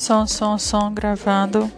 Som, som, som gravado.